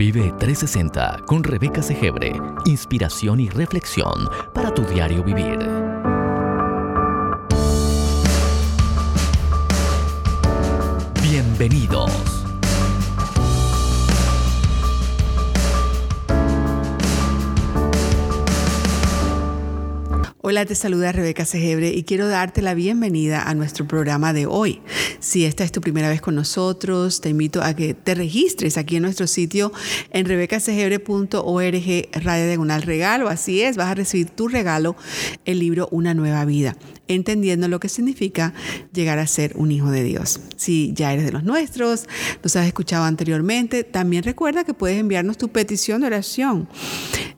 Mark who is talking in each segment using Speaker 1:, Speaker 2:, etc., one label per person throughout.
Speaker 1: Vive 360 con Rebeca Segebre. Inspiración y reflexión para tu diario vivir. Bienvenidos.
Speaker 2: Hola, te saluda Rebeca Segebre y quiero darte la bienvenida a nuestro programa de hoy. Si esta es tu primera vez con nosotros, te invito a que te registres aquí en nuestro sitio en rebecasegebre.org radio diagonal regalo. Así es, vas a recibir tu regalo, el libro Una nueva vida, entendiendo lo que significa llegar a ser un hijo de Dios. Si ya eres de los nuestros, nos has escuchado anteriormente, también recuerda que puedes enviarnos tu petición de oración.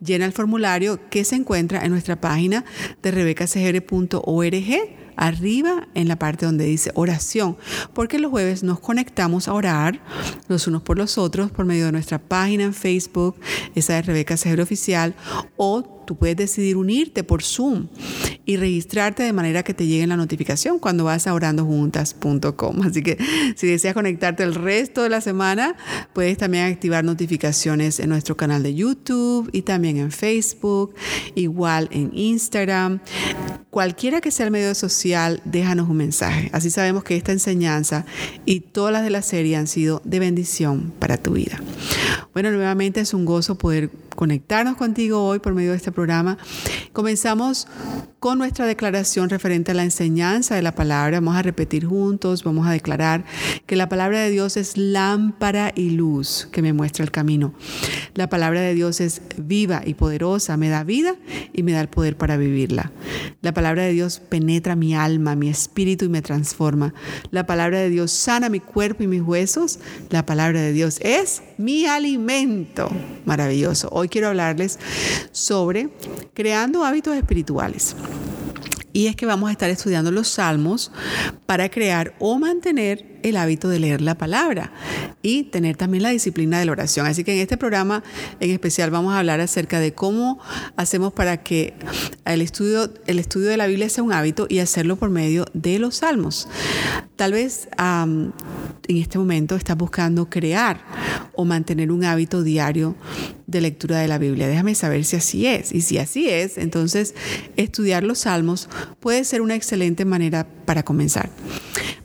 Speaker 2: Llena el formulario que se encuentra en nuestra página de rebecasegere.org arriba en la parte donde dice oración, porque los jueves nos conectamos a orar los unos por los otros por medio de nuestra página en Facebook, esa de Rebeca Segre Oficial, o Tú puedes decidir unirte por Zoom y registrarte de manera que te llegue la notificación cuando vas a orandojuntas.com. Así que si deseas conectarte el resto de la semana, puedes también activar notificaciones en nuestro canal de YouTube y también en Facebook, igual en Instagram. Cualquiera que sea el medio social, déjanos un mensaje. Así sabemos que esta enseñanza y todas las de la serie han sido de bendición para tu vida. Bueno, nuevamente es un gozo poder conectarnos contigo hoy por medio de este programa. Comenzamos con nuestra declaración referente a la enseñanza de la palabra. Vamos a repetir juntos, vamos a declarar que la palabra de Dios es lámpara y luz que me muestra el camino. La palabra de Dios es viva y poderosa, me da vida y me da el poder para vivirla. La palabra de Dios penetra mi alma, mi espíritu y me transforma. La palabra de Dios sana mi cuerpo y mis huesos. La palabra de Dios es mi alimento. Maravilloso. Hoy quiero hablarles sobre creando hábitos espirituales. Y es que vamos a estar estudiando los salmos para crear o mantener el hábito de leer la palabra y tener también la disciplina de la oración. Así que en este programa en especial vamos a hablar acerca de cómo hacemos para que el estudio, el estudio de la Biblia sea un hábito y hacerlo por medio de los salmos. Tal vez en este momento estás buscando crear o mantener un hábito diario de lectura de la Biblia. Déjame saber si así es. Y si así es, entonces estudiar los salmos puede ser una excelente manera para comenzar.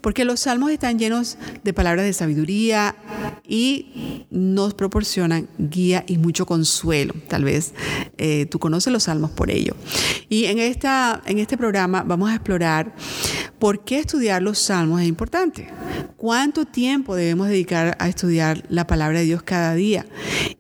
Speaker 2: Porque los salmos están llenos de palabras de sabiduría y nos proporcionan guía y mucho consuelo. Tal vez eh, tú conoces los salmos por ello. Y en, esta, en este programa vamos a explorar por qué estudiar los salmos es importante. ¿Cuánto tiempo debemos dedicar a estudiar la palabra de Dios cada día?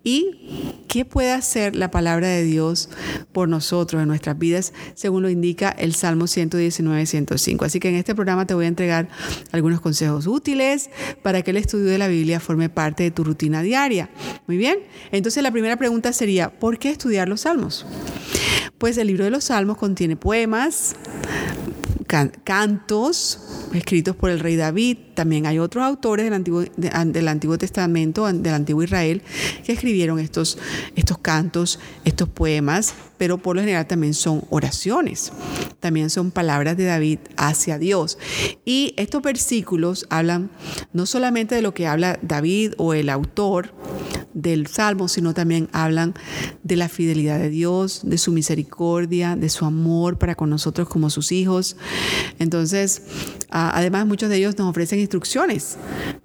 Speaker 2: Y ¿Qué puede hacer la palabra de Dios por nosotros en nuestras vidas, según lo indica el Salmo 119-105? Así que en este programa te voy a entregar algunos consejos útiles para que el estudio de la Biblia forme parte de tu rutina diaria. Muy bien, entonces la primera pregunta sería, ¿por qué estudiar los salmos? Pues el libro de los salmos contiene poemas, cantos escritos por el rey David. También hay otros autores del Antiguo, del Antiguo Testamento, del Antiguo Israel, que escribieron estos, estos cantos, estos poemas, pero por lo general también son oraciones. También son palabras de David hacia Dios. Y estos versículos hablan no solamente de lo que habla David o el autor, del Salmo, sino también hablan de la fidelidad de Dios, de su misericordia, de su amor para con nosotros como sus hijos. Entonces, además muchos de ellos nos ofrecen instrucciones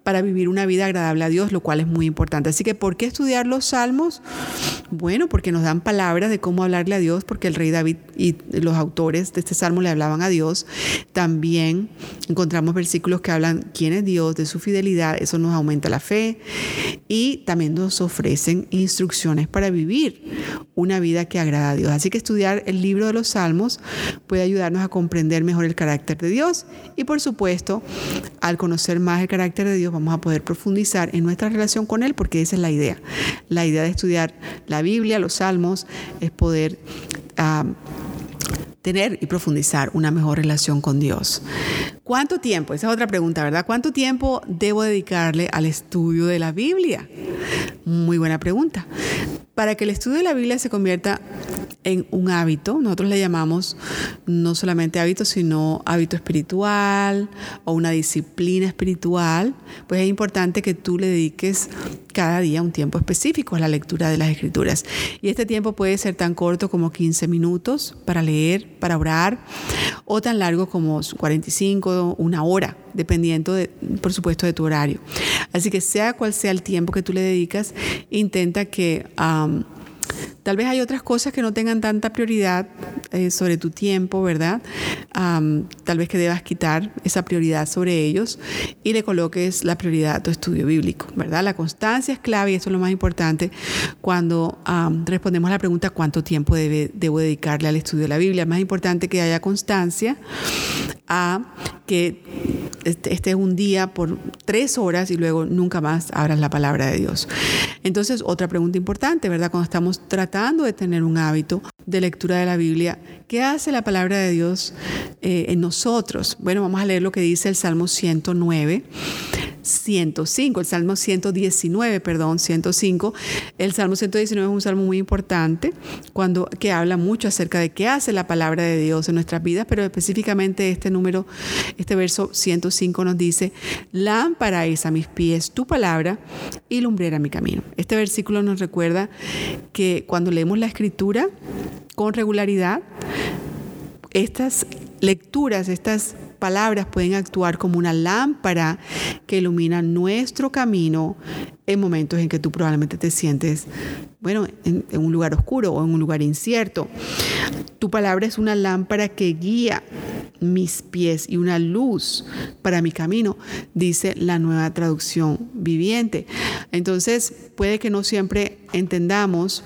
Speaker 2: para vivir una vida agradable a Dios, lo cual es muy importante. Así que, ¿por qué estudiar los salmos? Bueno, porque nos dan palabras de cómo hablarle a Dios, porque el rey David y los autores de este salmo le hablaban a Dios. También encontramos versículos que hablan quién es Dios, de su fidelidad, eso nos aumenta la fe y también nos ofrecen instrucciones para vivir una vida que agrada a Dios. Así que estudiar el libro de los Salmos puede ayudarnos a comprender mejor el carácter de Dios y por supuesto, al conocer más el carácter de Dios vamos a poder profundizar en nuestra relación con Él porque esa es la idea. La idea de estudiar la Biblia, los Salmos, es poder... Ah, tener y profundizar una mejor relación con Dios. ¿Cuánto tiempo? Esa es otra pregunta, ¿verdad? ¿Cuánto tiempo debo dedicarle al estudio de la Biblia? Muy buena pregunta. Para que el estudio de la Biblia se convierta en un hábito, nosotros le llamamos no solamente hábito, sino hábito espiritual o una disciplina espiritual, pues es importante que tú le dediques cada día un tiempo específico a la lectura de las escrituras. Y este tiempo puede ser tan corto como 15 minutos para leer, para orar, o tan largo como 45, una hora, dependiendo, de, por supuesto, de tu horario. Así que sea cual sea el tiempo que tú le dedicas, intenta que... Tal vez hay otras cosas que no tengan tanta prioridad eh, sobre tu tiempo, ¿verdad? tal vez que debas quitar esa prioridad sobre ellos y le coloques la prioridad a tu estudio bíblico, ¿verdad? La constancia es clave y eso es lo más importante cuando respondemos a la pregunta cuánto tiempo debo dedicarle al estudio de la Biblia. Es más importante que haya constancia a que este, este es un día por tres horas y luego nunca más abras la palabra de Dios. Entonces, otra pregunta importante, ¿verdad? Cuando estamos de tener un hábito de lectura de la Biblia, ¿qué hace la palabra de Dios eh, en nosotros? Bueno, vamos a leer lo que dice el Salmo 109. 105, el Salmo 119, perdón, 105. El Salmo 119 es un salmo muy importante cuando que habla mucho acerca de qué hace la palabra de Dios en nuestras vidas, pero específicamente este número, este verso 105 nos dice, lámpara es a mis pies tu palabra y lumbrera mi camino. Este versículo nos recuerda que cuando leemos la escritura con regularidad, estas lecturas, estas palabras pueden actuar como una lámpara que ilumina nuestro camino en momentos en que tú probablemente te sientes, bueno, en, un lugar oscuro o en un lugar incierto. Tu palabra es una lámpara que guía mis pies y una luz para mi camino, dice la nueva traducción viviente. Entonces, puede que no siempre entendamos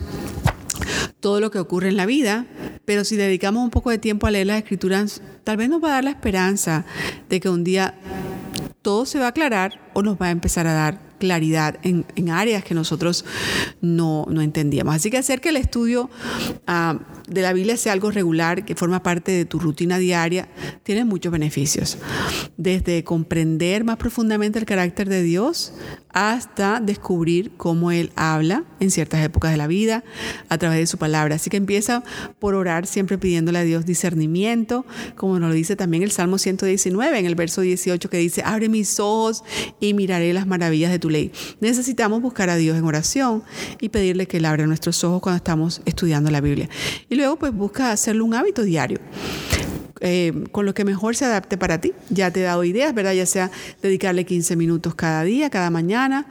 Speaker 2: todo lo que ocurre en la vida, pero si dedicamos un poco de tiempo a leer las escrituras, tal vez nos va a dar la esperanza de que un día todo se va a aclarar o nos va a empezar a dar claridad en, áreas que nosotros no, entendíamos. Así que hacer que el estudio ah, de la Biblia sea algo regular, que forma parte de tu rutina diaria, tiene muchos beneficios. Desde comprender más profundamente el carácter de Dios hasta descubrir cómo Él habla en ciertas épocas de la vida a través de su palabra. Así que empieza por orar siempre pidiéndole a Dios discernimiento, como nos lo dice también el Salmo 119 en el verso 18 que dice, abre mis ojos y miraré las maravillas de tu ley. Necesitamos buscar a Dios en oración y pedirle que Él abra nuestros ojos cuando estamos estudiando la Biblia. Luego pues busca hacerlo un hábito diario. Eh, con lo que mejor se adapte para ti. Ya te he dado ideas, ¿verdad? Ya sea dedicarle 15 minutos cada día, cada mañana,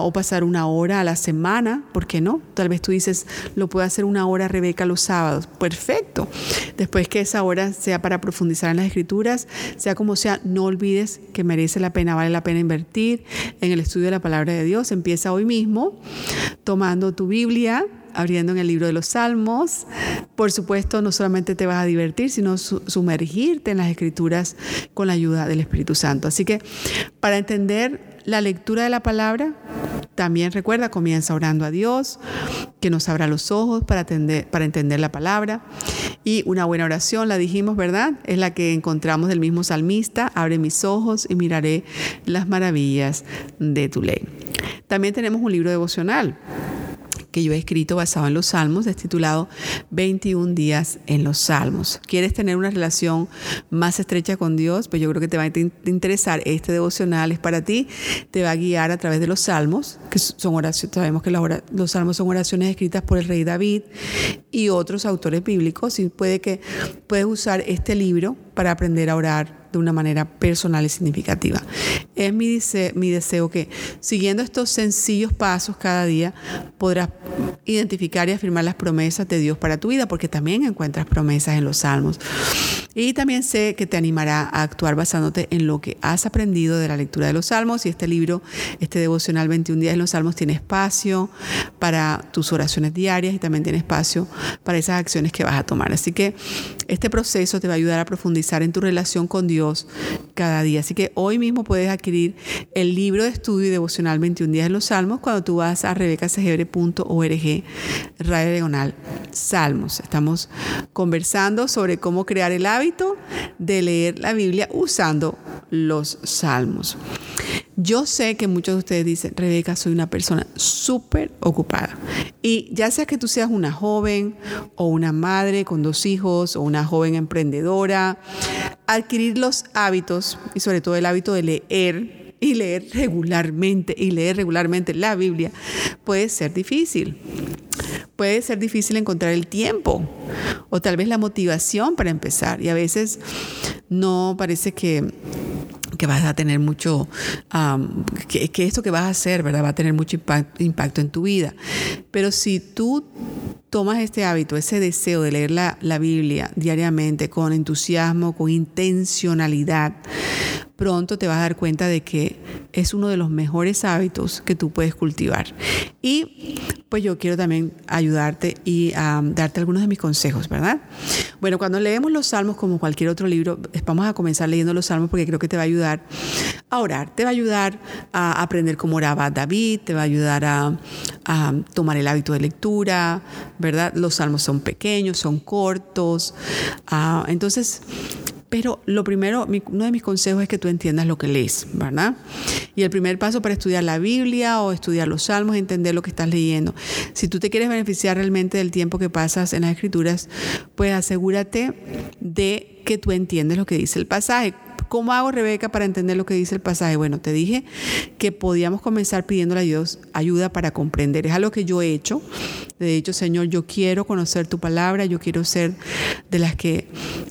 Speaker 2: o pasar una hora a la semana, ¿por qué no? Tal vez tú dices, lo puedo hacer una hora Rebeca los sábados. Perfecto. Después que esa hora sea para profundizar en las escrituras, sea como sea, no olvides que merece la pena, vale la pena invertir en el estudio de la palabra de Dios. Empieza hoy mismo tomando tu Biblia abriendo en el libro de los Salmos. Por supuesto, no solamente te vas a divertir, sino sumergirte en las escrituras con la ayuda del Espíritu Santo. Así que para entender la lectura de la palabra, también recuerda, comienza orando a Dios, que nos abra los ojos para, para entender la palabra. Y una buena oración, la dijimos, ¿verdad? Es la que encontramos del mismo salmista, abre mis ojos y miraré las maravillas de tu ley. También tenemos un libro devocional que yo he escrito basado en los Salmos, es titulado 21 días en los Salmos. ¿Quieres tener una relación más estrecha con Dios? Pues yo creo que te va a interesar. Este devocional es para ti, te va a guiar a través de los Salmos, que son oraciones, sabemos que los Salmos son oraciones escritas por el rey David y otros autores bíblicos, y puede que puedes usar este libro para aprender a orar de una manera personal y significativa. Es mi, mi deseo que siguiendo estos sencillos pasos cada día podrás identificar y afirmar las promesas de Dios para tu vida, porque también encuentras promesas en los salmos. Y también sé que te animará a actuar basándote en lo que has aprendido de la lectura de los salmos y este libro, este devocional 21 días en los salmos, tiene espacio para tus oraciones diarias y también tiene espacio para esas acciones que vas a tomar. Así que este proceso te va a ayudar a profundizar en tu relación con Dios cada día. Así que hoy mismo puedes adquirir el libro de estudio y devocional 21 días en los salmos cuando tú vas a rebecasegebre.org, radio diagonal salmos. Estamos conversando sobre cómo crear el hábito de leer la Biblia usando los salmos. Yo sé que muchos de ustedes dicen, Rebeca, soy una persona súper ocupada. Y ya sea que tú seas una joven o una madre con dos hijos o una joven emprendedora, adquirir los hábitos y sobre todo el hábito de leer y leer regularmente y leer regularmente la Biblia puede ser difícil. Puede ser difícil encontrar el tiempo o tal vez la motivación para empezar. Y a veces no parece que que vas a tener mucho, que, esto que vas a hacer, ¿verdad? Va a tener mucho impacto, en tu vida. Pero si tú tomas este hábito, ese deseo de leer la, la Biblia diariamente con entusiasmo, con intencionalidad, pronto te vas a dar cuenta de que es uno de los mejores hábitos que tú puedes cultivar. Y pues yo quiero también ayudarte y darte algunos de mis consejos, ¿verdad? Bueno, cuando leemos los salmos como cualquier otro libro, vamos a comenzar leyendo los salmos porque creo que te va a ayudar a orar, te va a ayudar a aprender cómo oraba David, te va a ayudar a, tomar el hábito de lectura, ¿verdad? Los salmos son pequeños, son cortos. Ah, entonces, pero lo primero, uno de mis consejos es que tú entiendas lo que lees, ¿verdad? Y el primer paso para estudiar la Biblia o estudiar los salmos es entender lo que estás leyendo. Si tú te quieres beneficiar realmente del tiempo que pasas en las escrituras, pues asegúrate de que tú entiendes lo que dice el pasaje. ¿Cómo hago, Rebeca, para entender lo que dice el pasaje? Bueno, te dije que podíamos comenzar pidiéndole a Dios ayuda para comprender. Es algo que yo he hecho. De hecho, Señor, yo quiero conocer tu palabra, yo quiero ser de las que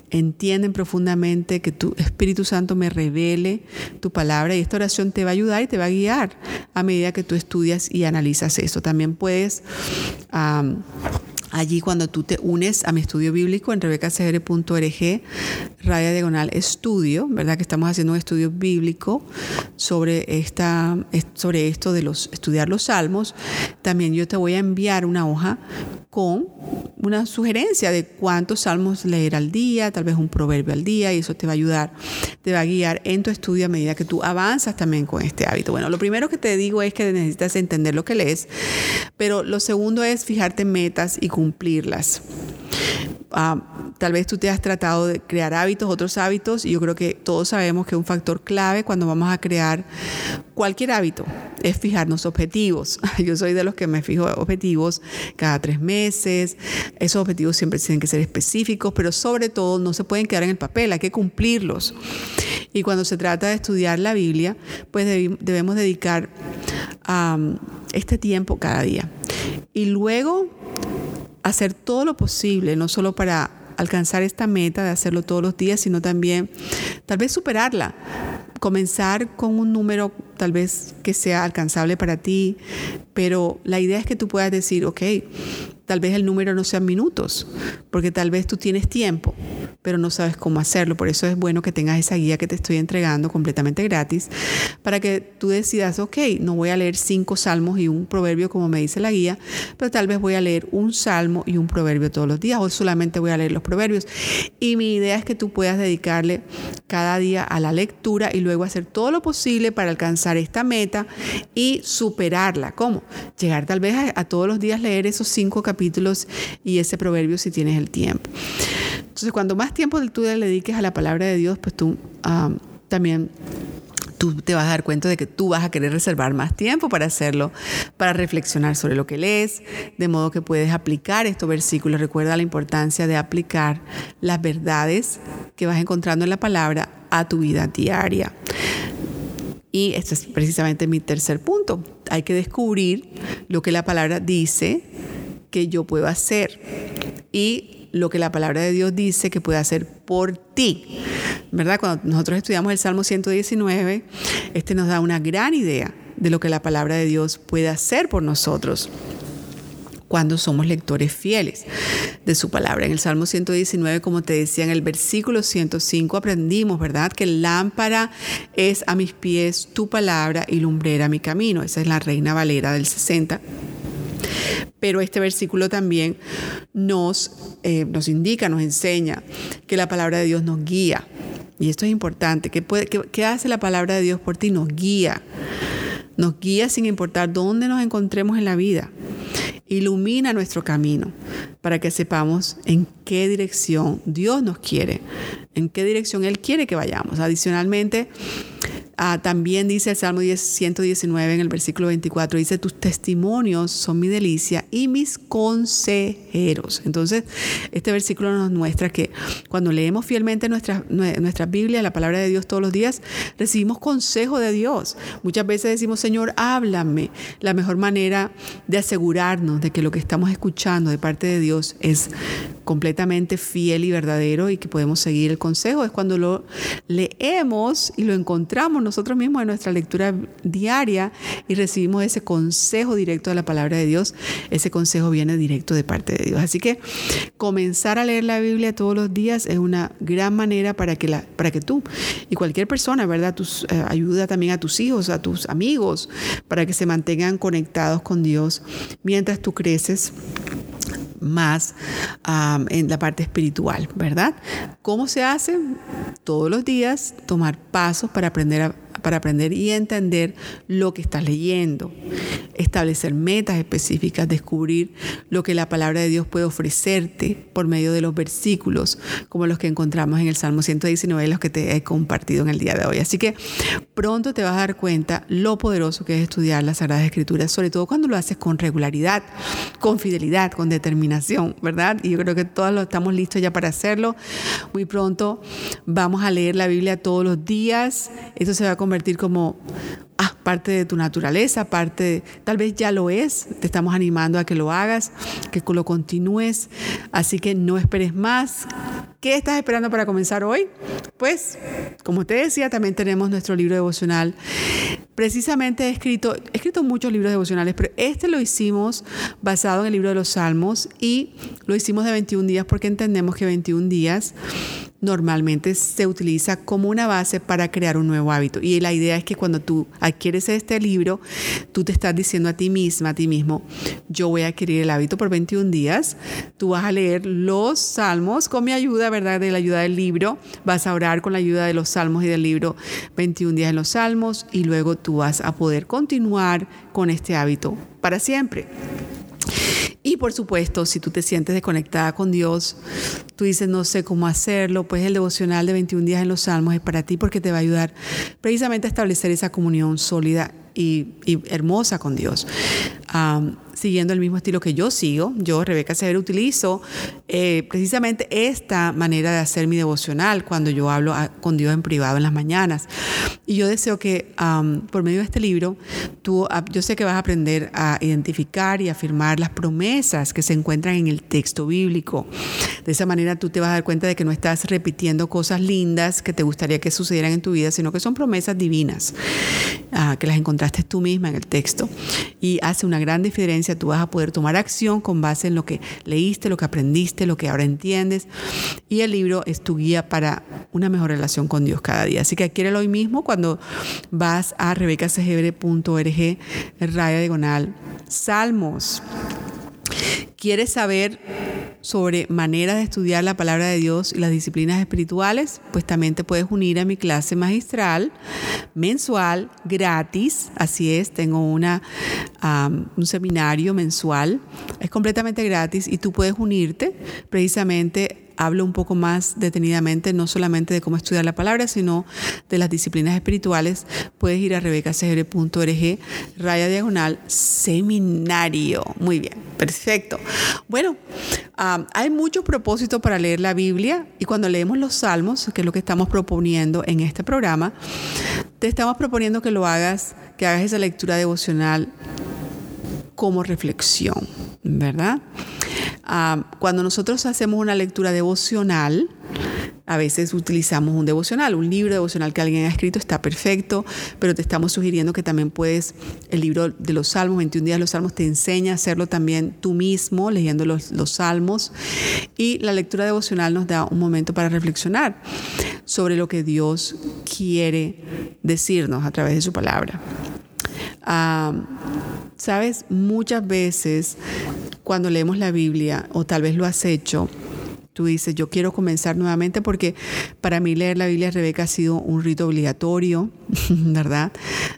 Speaker 2: entienden profundamente que tu Espíritu Santo me revele tu palabra y esta oración te va a ayudar y te va a guiar a medida que tú estudias y analizas eso. También puedes... Allí cuando tú te unes a mi estudio bíblico en rebecasegre.org, raya diagonal estudio, ¿verdad? Que estamos haciendo un estudio bíblico sobre, esta, sobre esto de los, estudiar los salmos. También yo te voy a enviar una hoja con una sugerencia de cuántos salmos leer al día, tal vez un proverbio al día, y eso te va a ayudar, te va a guiar en tu estudio a medida que tú avanzas también con este hábito. Bueno, lo primero que te digo es que necesitas entender lo que lees, pero lo segundo es fijarte metas y cumplirlas. Tal vez tú te has tratado de crear hábitos, otros hábitos, y yo creo que todos sabemos que un factor clave cuando vamos a crear cualquier hábito es fijarnos objetivos. Yo soy de los que me fijo objetivos cada tres meses. Esos objetivos siempre tienen que ser específicos, pero sobre todo no se pueden quedar en el papel, hay que cumplirlos. Y cuando se trata de estudiar la Biblia, pues debemos dedicar este tiempo cada día. Y luego hacer todo lo posible, no solo para alcanzar esta meta de hacerlo todos los días, sino también tal vez superarla. Comenzar con un número tal vez que sea alcanzable para ti, pero la idea es que tú puedas decir, ok, tal vez el número no sean minutos, porque tal vez tú tienes tiempo, pero no sabes cómo hacerlo. Por eso es bueno que tengas esa guía que te estoy entregando completamente gratis, para que tú decidas, ok, no voy a leer cinco salmos y un proverbio como me dice la guía, pero tal vez voy a leer un salmo y un proverbio todos los días, o solamente voy a leer los proverbios. Y mi idea es que tú puedas dedicarle cada día a la lectura y luego hacer todo lo posible para alcanzar esta meta y superarla. ¿Cómo? Llegar tal vez a, a todos los días leer esos cinco capítulos y ese proverbio si tienes el tiempo. Entonces, cuando más tiempo tú le dediques a la palabra de Dios, pues tú ah, también tú te vas a dar cuenta de que tú vas a querer reservar más tiempo para hacerlo, para reflexionar sobre lo que lees, de modo que puedes aplicar estos versículos. Recuerda la importancia de aplicar las verdades que vas encontrando en la palabra a tu vida diaria. Y este es precisamente mi tercer punto. Hay que descubrir lo que la palabra dice que yo puedo hacer. Y lo que la palabra de Dios dice que puede hacer por ti. ¿Verdad? Cuando nosotros estudiamos el Salmo 119, este nos da una gran idea de lo que la palabra de Dios puede hacer por nosotros cuando somos lectores fieles de su palabra. En el Salmo 119, como te decía, en el versículo 105 aprendimos, ¿verdad? Que lámpara es a mis pies tu palabra y lumbrera mi camino. Esa es la Reina Valera del 60. Pero este versículo también nos, eh, nos indica, nos enseña que la palabra de Dios nos guía. Y esto es importante. ¿Qué, qué hace la palabra de Dios por ti? Nos guía. Nos guía sin importar dónde nos encontremos en la vida. Ilumina nuestro camino para que sepamos en qué dirección Dios nos quiere, en qué dirección Él quiere que vayamos. Adicionalmente, Ah, también dice el Salmo 119 en el versículo 24, dice, tus testimonios son mi delicia y mis consejeros. Entonces, este versículo nos muestra que cuando leemos fielmente nuestra, nuestra Biblia, la palabra de Dios todos los días, recibimos consejo de Dios. Muchas veces decimos, Señor, háblame. La mejor manera de asegurarnos de que lo que estamos escuchando de parte de Dios es completamente fiel y verdadero y que podemos seguir el consejo es cuando lo leemos y lo encontramos nosotros mismos en nuestra lectura diaria y recibimos ese consejo directo de la palabra de Dios. Ese consejo viene directo de parte de Dios. Así que comenzar a leer la Biblia todos los días es una gran manera para que, la, para que tú y cualquier persona, ¿verdad? Tus, eh, ayuda también a tus hijos, a tus amigos, para que se mantengan conectados con Dios mientras tú creces más en la parte espiritual, ¿verdad? ¿Cómo se hace? Todos los días tomar pasos para aprender a para aprender y entender lo que estás leyendo, establecer metas específicas, descubrir lo que la palabra de Dios puede ofrecerte por medio de los versículos, como los que encontramos en el Salmo 119, los que te he compartido en el día de hoy. Así que pronto te vas a dar cuenta lo poderoso que es estudiar las Sagradas Escrituras, sobre todo cuando lo haces con regularidad, con fidelidad, con determinación, ¿verdad? Y yo creo que todos estamos listos ya para hacerlo. Muy pronto vamos a leer la Biblia todos los días. Esto se va a convertir como ah, parte de tu naturaleza, parte, tal vez ya lo es, te estamos animando a que lo hagas, que lo continúes, así que no esperes más. ¿Qué estás esperando para comenzar hoy? Pues, como te decía, también tenemos nuestro libro devocional. Precisamente he escrito, he escrito muchos libros devocionales, pero este lo hicimos basado en el libro de los Salmos y lo hicimos de 21 días porque entendemos que 21 días normalmente se utiliza como una base para crear un nuevo hábito. Y la idea es que cuando tú adquieres este libro, tú te estás diciendo a ti misma, a ti mismo, yo voy a adquirir el hábito por 21 días, tú vas a leer los salmos con mi ayuda, ¿verdad? De la ayuda del libro, vas a orar con la ayuda de los salmos y del libro 21 días en los salmos y luego tú vas a poder continuar con este hábito para siempre. Y por supuesto, si tú te sientes desconectada con Dios, tú dices, no sé cómo hacerlo, pues el devocional de 21 días en los Salmos es para ti porque te va a ayudar precisamente a establecer esa comunión sólida y, hermosa con Dios siguiendo el mismo estilo que yo sigo. Yo, Rebeca Severo, utilizo eh, precisamente esta manera de hacer mi devocional cuando yo hablo con Dios en privado en las mañanas. Y yo deseo que por medio de este libro, tú, yo sé que vas a aprender a identificar y afirmar las promesas que se encuentran en el texto bíblico. De esa manera tú te vas a dar cuenta de que no estás repitiendo cosas lindas que te gustaría que sucedieran en tu vida, sino que son promesas divinas, ah, que las encontraste tú misma en el texto. Y hace una gran diferencia tú vas a poder tomar acción con base en lo que leíste, lo que aprendiste, lo que ahora entiendes. Y el libro es tu guía para una mejor relación con Dios cada día. Así que adquiérelo hoy mismo cuando vas a rebecasegebre.org, raya diagonal, salmos. ¿Quieres saber sobre maneras de estudiar la palabra de Dios y las disciplinas espirituales, pues también te puedes unir a mi clase magistral mensual, gratis. Así es, tengo una, un seminario mensual. Es completamente gratis y tú puedes unirte precisamente hablo un poco más detenidamente, no solamente de cómo estudiar la palabra, sino de las disciplinas espirituales, puedes ir a rebecacgr.org, raya diagonal, seminario. Muy bien, perfecto. Bueno, hay muchos propósitos para leer la Biblia y cuando leemos los salmos, que es lo que estamos proponiendo en este programa, te estamos proponiendo que lo hagas, que hagas esa lectura devocional como reflexión, ¿verdad? Ah, cuando nosotros hacemos una lectura devocional, a veces utilizamos un devocional, un libro devocional que alguien ha escrito, está perfecto, pero te estamos sugiriendo que también puedes, el libro de los Salmos, 21 días de los Salmos, te enseña a hacerlo también tú mismo, leyendo los, los Salmos. Y la lectura devocional nos da un momento para reflexionar sobre lo que Dios quiere decirnos a través de su palabra. Ah, Sabes, muchas veces cuando leemos la Biblia, o tal vez lo has hecho, tú dices, yo quiero comenzar nuevamente porque para mí leer la Biblia, Rebeca, ha sido un rito obligatorio, ¿verdad?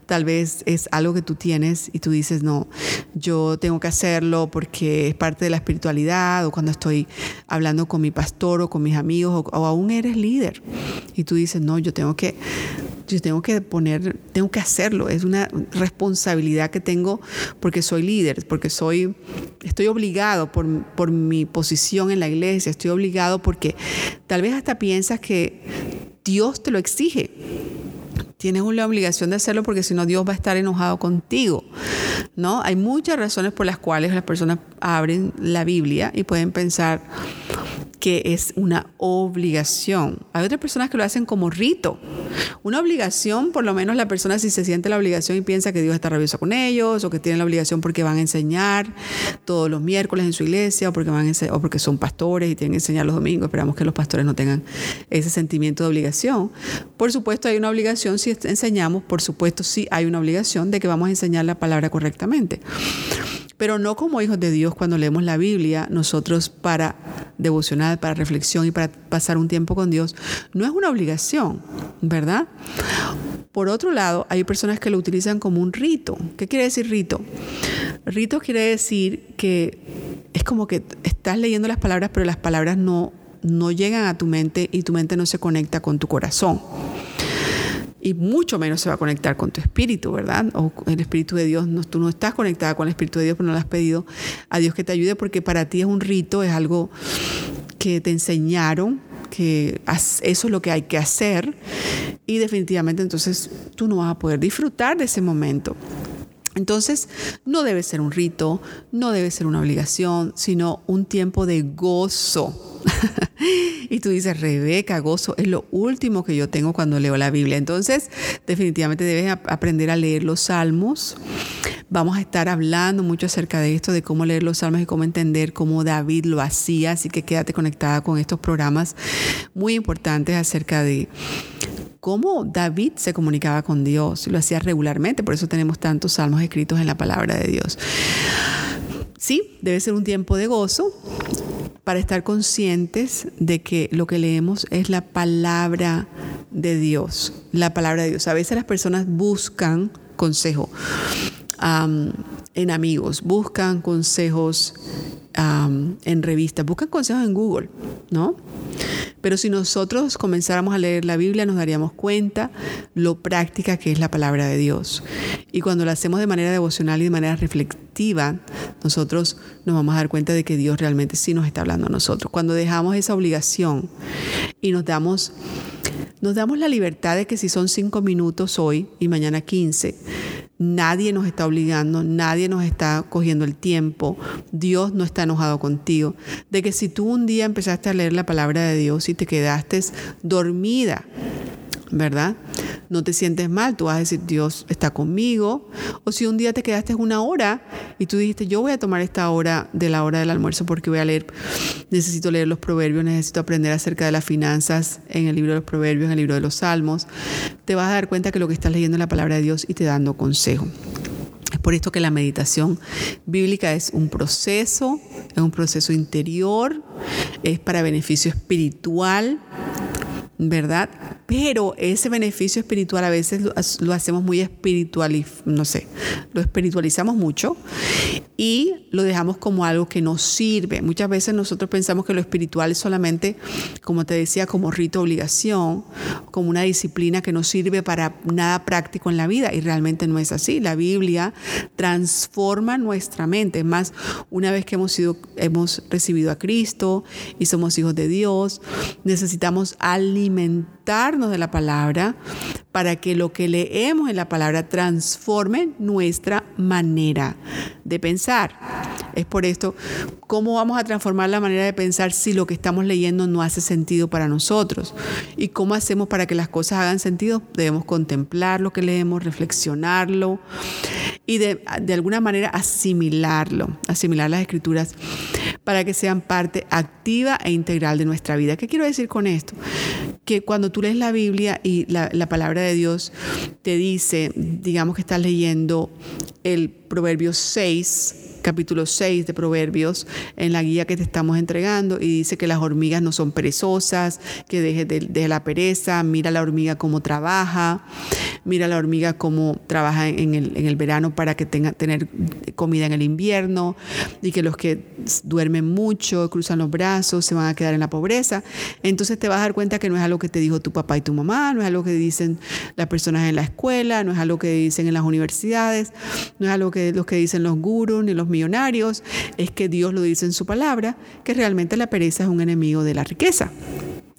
Speaker 2: Tal vez es algo que tú tienes y tú dices, no, yo tengo que hacerlo porque es parte de la espiritualidad o cuando estoy hablando con mi pastor o con mis amigos o, o aún eres líder y tú dices, no, yo tengo que yo tengo que poner, tengo que hacerlo, es una responsabilidad que tengo porque soy líder, porque soy, estoy obligado por, por mi posición en la iglesia, estoy obligado porque tal vez hasta piensas que Dios te lo exige. Tienes una obligación de hacerlo porque si no Dios va a estar enojado contigo. ¿no? Hay muchas razones por las cuales las personas abren la Biblia y pueden pensar, que es una obligación. Hay otras personas que lo hacen como rito. Una obligación, por lo menos la persona si se siente la obligación y piensa que Dios está rabioso con ellos, o que tienen la obligación porque van a enseñar todos los miércoles en su iglesia, o porque, van o porque son pastores y tienen que enseñar los domingos. Esperamos que los pastores no tengan ese sentimiento de obligación. Por supuesto hay una obligación si enseñamos, por supuesto sí hay una obligación de que vamos a enseñar la palabra correctamente pero no como hijos de Dios cuando leemos la Biblia, nosotros para devocional, para reflexión y para pasar un tiempo con Dios, no es una obligación, ¿verdad? Por otro lado, hay personas que lo utilizan como un rito. ¿Qué quiere decir rito? Rito quiere decir que es como que estás leyendo las palabras, pero las palabras no, no llegan a tu mente y tu mente no se conecta con tu corazón y mucho menos se va a conectar con tu espíritu, ¿verdad? O el espíritu de Dios, no, tú no estás conectada con el espíritu de Dios, pero no le has pedido a Dios que te ayude porque para ti es un rito, es algo que te enseñaron, que eso es lo que hay que hacer y definitivamente entonces tú no vas a poder disfrutar de ese momento. Entonces, no debe ser un rito, no debe ser una obligación, sino un tiempo de gozo y tú dices, Rebeca, gozo es lo último que yo tengo cuando leo la Biblia. Entonces, definitivamente debes aprender a leer los salmos. Vamos a estar hablando mucho acerca de esto, de cómo leer los salmos y cómo entender cómo David lo hacía. Así que quédate conectada con estos programas muy importantes acerca de cómo David se comunicaba con Dios. Lo hacía regularmente, por eso tenemos tantos salmos escritos en la palabra de Dios. Sí, debe ser un tiempo de gozo para estar conscientes de que lo que leemos es la palabra de Dios, la palabra de Dios. A veces las personas buscan consejo en amigos, buscan consejos en revistas, buscan consejos en Google, ¿no? Pero si nosotros comenzáramos a leer la Biblia, nos daríamos cuenta lo práctica que es la palabra de Dios. Y cuando la hacemos de manera devocional y de manera reflexiva, nosotros nos vamos a dar cuenta de que Dios realmente sí nos está hablando a nosotros. Cuando dejamos esa obligación y nos damos nos damos la libertad de que si son cinco minutos hoy y mañana quince, nadie nos está obligando, nadie nos está cogiendo el tiempo, Dios no está enojado contigo. De que si tú un día empezaste a leer la palabra de Dios y te quedaste dormida, ¿verdad? No te sientes mal, tú vas a decir, Dios está conmigo. O si un día te quedaste una hora y tú dijiste, yo voy a tomar esta hora de la hora del almuerzo porque voy a leer, necesito leer los proverbios, necesito aprender acerca de las finanzas en el libro de los proverbios, en el libro de los salmos, te vas a dar cuenta que lo que estás leyendo es la palabra de Dios y te dando consejo. Es por esto que la meditación bíblica es un proceso, es un proceso interior, es para beneficio espiritual, ¿verdad? Pero ese beneficio espiritual a veces lo, hacemos muy espiritual, no sé, lo espiritualizamos mucho y lo dejamos como algo que nos sirve. Muchas veces nosotros pensamos que lo espiritual es solamente, como te decía, como rito obligación, como una disciplina que no sirve para nada práctico en la vida y realmente no es así. La Biblia transforma nuestra mente. Es más, una vez que hemos, sido, hemos recibido a Cristo y somos hijos de Dios, necesitamos alimentar de la palabra para que lo que leemos en la palabra transforme nuestra manera de pensar. Es por esto, ¿cómo vamos a transformar la manera de pensar si lo que estamos leyendo no hace sentido para nosotros? ¿Y cómo hacemos para que las cosas hagan sentido? Debemos contemplar lo que leemos, reflexionarlo y de, alguna manera asimilarlo, asimilar las escrituras para que sean parte activa e integral de nuestra vida. ¿Qué quiero decir con esto? Que cuando tú lees la Biblia y la, palabra de Dios te dice, digamos que estás leyendo el Proverbio 6, capítulo 6 de Proverbios en la guía que te estamos entregando y dice que las hormigas no son perezosas, que dejes de, la pereza, mira la hormiga cómo trabaja, mira la hormiga cómo trabaja en el, en el verano para que tenga tener comida en el invierno y que los que duermen mucho, cruzan los brazos, se van a quedar en la pobreza. Entonces te vas a dar cuenta que no es algo que te dijo tu papá y tu mamá, no es algo que dicen las personas en la escuela, no es algo que dicen en las universidades, no es algo que los que dicen los gurus ni los millonarios, es que Dios lo dice en su palabra, que realmente la pereza es un enemigo de la riqueza.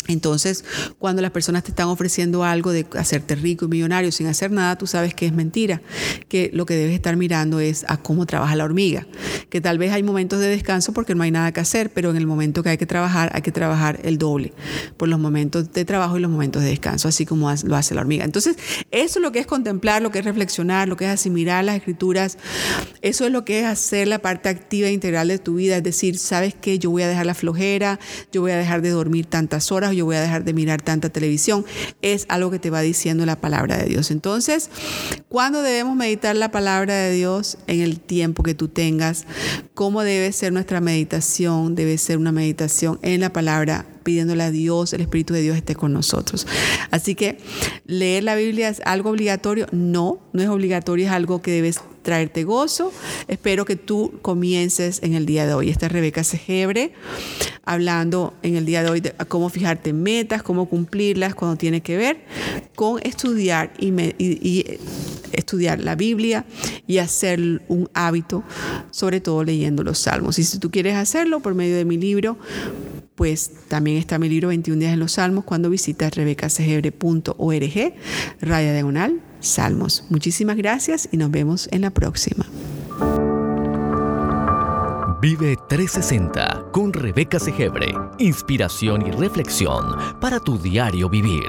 Speaker 2: Entonces, cuando las personas te están ofreciendo algo de hacerte rico y millonario sin hacer nada, tú sabes que es mentira, que lo que debes estar mirando es a cómo trabaja la hormiga, que tal vez hay momentos de descanso porque no hay nada que hacer, pero en el momento que hay que trabajar, hay que trabajar el doble, por los momentos de trabajo y los momentos de descanso, así como lo hace la hormiga. Entonces, eso es lo que es contemplar, lo que es reflexionar, lo que es asimilar las escrituras, eso es lo que es hacer la parte activa e integral de tu vida, es decir, sabes que yo voy a dejar la flojera, yo voy a dejar de dormir tantas horas, yo voy a dejar de mirar tanta televisión. Es algo que te va diciendo la palabra de Dios. Entonces, ¿cuándo debemos meditar la palabra de Dios? En el tiempo que tú tengas. ¿Cómo debe ser nuestra meditación? Debe ser una meditación en la palabra pidiéndole a Dios, el Espíritu de Dios esté con nosotros. Así que leer la Biblia es algo obligatorio. No, no es obligatorio, es algo que debes traerte gozo. Espero que tú comiences en el día de hoy. Esta es Rebeca Segebre hablando en el día de hoy de cómo fijarte metas, cómo cumplirlas cuando tiene que ver con estudiar y, y estudiar la Biblia y hacer un hábito, sobre todo leyendo los salmos. Y si tú quieres hacerlo por medio de mi libro, pues también está mi libro 21 días en los salmos cuando visitas rebecasegebre.org, raya diagonal, salmos. Muchísimas gracias y nos vemos en la próxima.
Speaker 1: Vive 360 con Rebeca Segebre. Inspiración y reflexión para tu diario vivir.